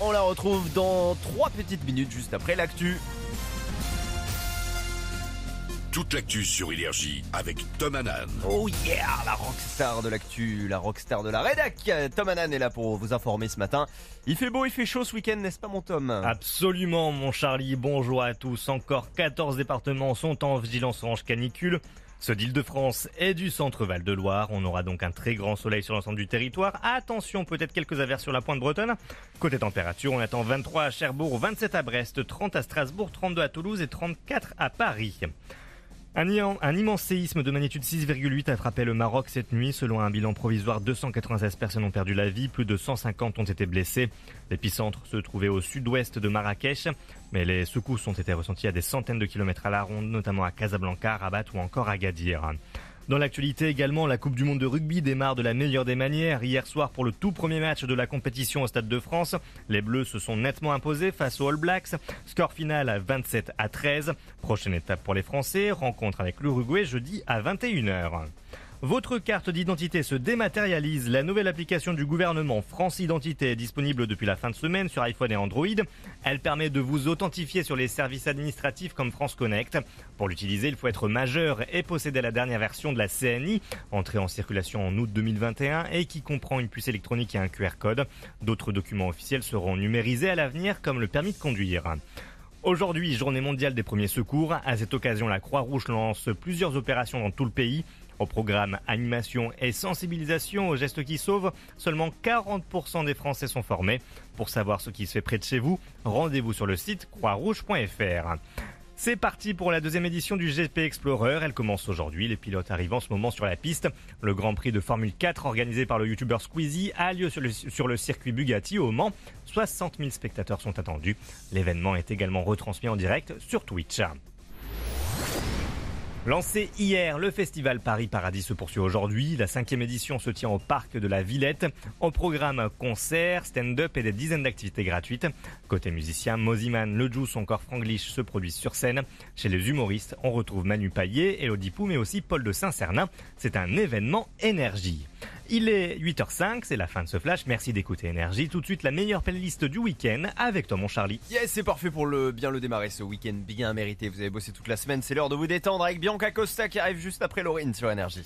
On la retrouve dans 3 petites minutes juste après l'actu. Toute l'actu sur Énergie avec Tom Hanan. Oh yeah, la rockstar de l'actu, la rockstar de la rédac. Tom Hanan est là pour vous informer ce matin. Il fait beau, il fait chaud ce week-end, n'est-ce pas mon Tom? Absolument mon Charlie, bonjour à tous. Encore 14 départements sont en vigilance orange canicule. Ce d'Île-de-France et du centre Val-de-Loire. On aura donc un très grand soleil sur l'ensemble du territoire. Attention, peut-être quelques averses sur la pointe bretonne. Côté température, on attend 23 à Cherbourg, 27 à Brest, 30 à Strasbourg, 32 à Toulouse et 34 à Paris. Un, immense séisme de magnitude 6,8 a frappé le Maroc cette nuit. Selon un bilan provisoire, 296 personnes ont perdu la vie, plus de 150 ont été blessées. L'épicentre se trouvait au sud-ouest de Marrakech, mais les secousses ont été ressenties à des centaines de kilomètres à la ronde, notamment à Casablanca, Rabat ou encore à Gadir. Dans l'actualité également, la Coupe du Monde de rugby démarre de la meilleure des manières. Hier soir, pour le tout premier match de la compétition au Stade de France, les Bleus se sont nettement imposés face aux All Blacks. Score final à 27 à 13. Prochaine étape pour les Français, rencontre avec l'Uruguay jeudi à 21h. Votre carte d'identité se dématérialise. La nouvelle application du gouvernement France Identité est disponible depuis la fin de semaine sur iPhone et Android. Elle permet de vous authentifier sur les services administratifs comme France Connect. Pour l'utiliser, il faut être majeur et posséder la dernière version de la CNI, entrée en circulation en août 2021 et qui comprend une puce électronique et un QR code. D'autres documents officiels seront numérisés à l'avenir comme le permis de conduire. Aujourd'hui, journée mondiale des premiers secours. À cette occasion, la Croix-Rouge lance plusieurs opérations dans tout le pays. Au programme animation et sensibilisation aux gestes qui sauvent, seulement 40% des Français sont formés. Pour savoir ce qui se fait près de chez vous, rendez-vous sur le site croixrouge.fr. C'est parti pour la deuxième édition du GP Explorer. Elle commence aujourd'hui. Les pilotes arrivent en ce moment sur la piste. Le Grand Prix de Formule 4 organisé par le YouTuber Squeezie a lieu sur le, sur le circuit Bugatti au Mans. 60 000 spectateurs sont attendus. L'événement est également retransmis en direct sur Twitch. Lancé hier, le festival Paris Paradis se poursuit aujourd'hui. La cinquième édition se tient au parc de la Villette. Au programme concert, stand-up et des dizaines d'activités gratuites. Côté musicien, Moziman, Le Juice encore Franglish se produisent sur scène. Chez les humoristes, on retrouve Manu Paillet, Elodie Pou mais aussi Paul de Saint-Cernin. C'est un événement énergie. Il est 8h05, c'est la fin de ce flash. Merci d'écouter Énergie. Tout de suite, la meilleure playlist du week-end avec toi, mon Charlie. Yes, c'est parfait pour le bien le démarrer ce week-end bien mérité. Vous avez bossé toute la semaine. C'est l'heure de vous détendre avec Bianca Costa qui arrive juste après Laurine sur Énergie.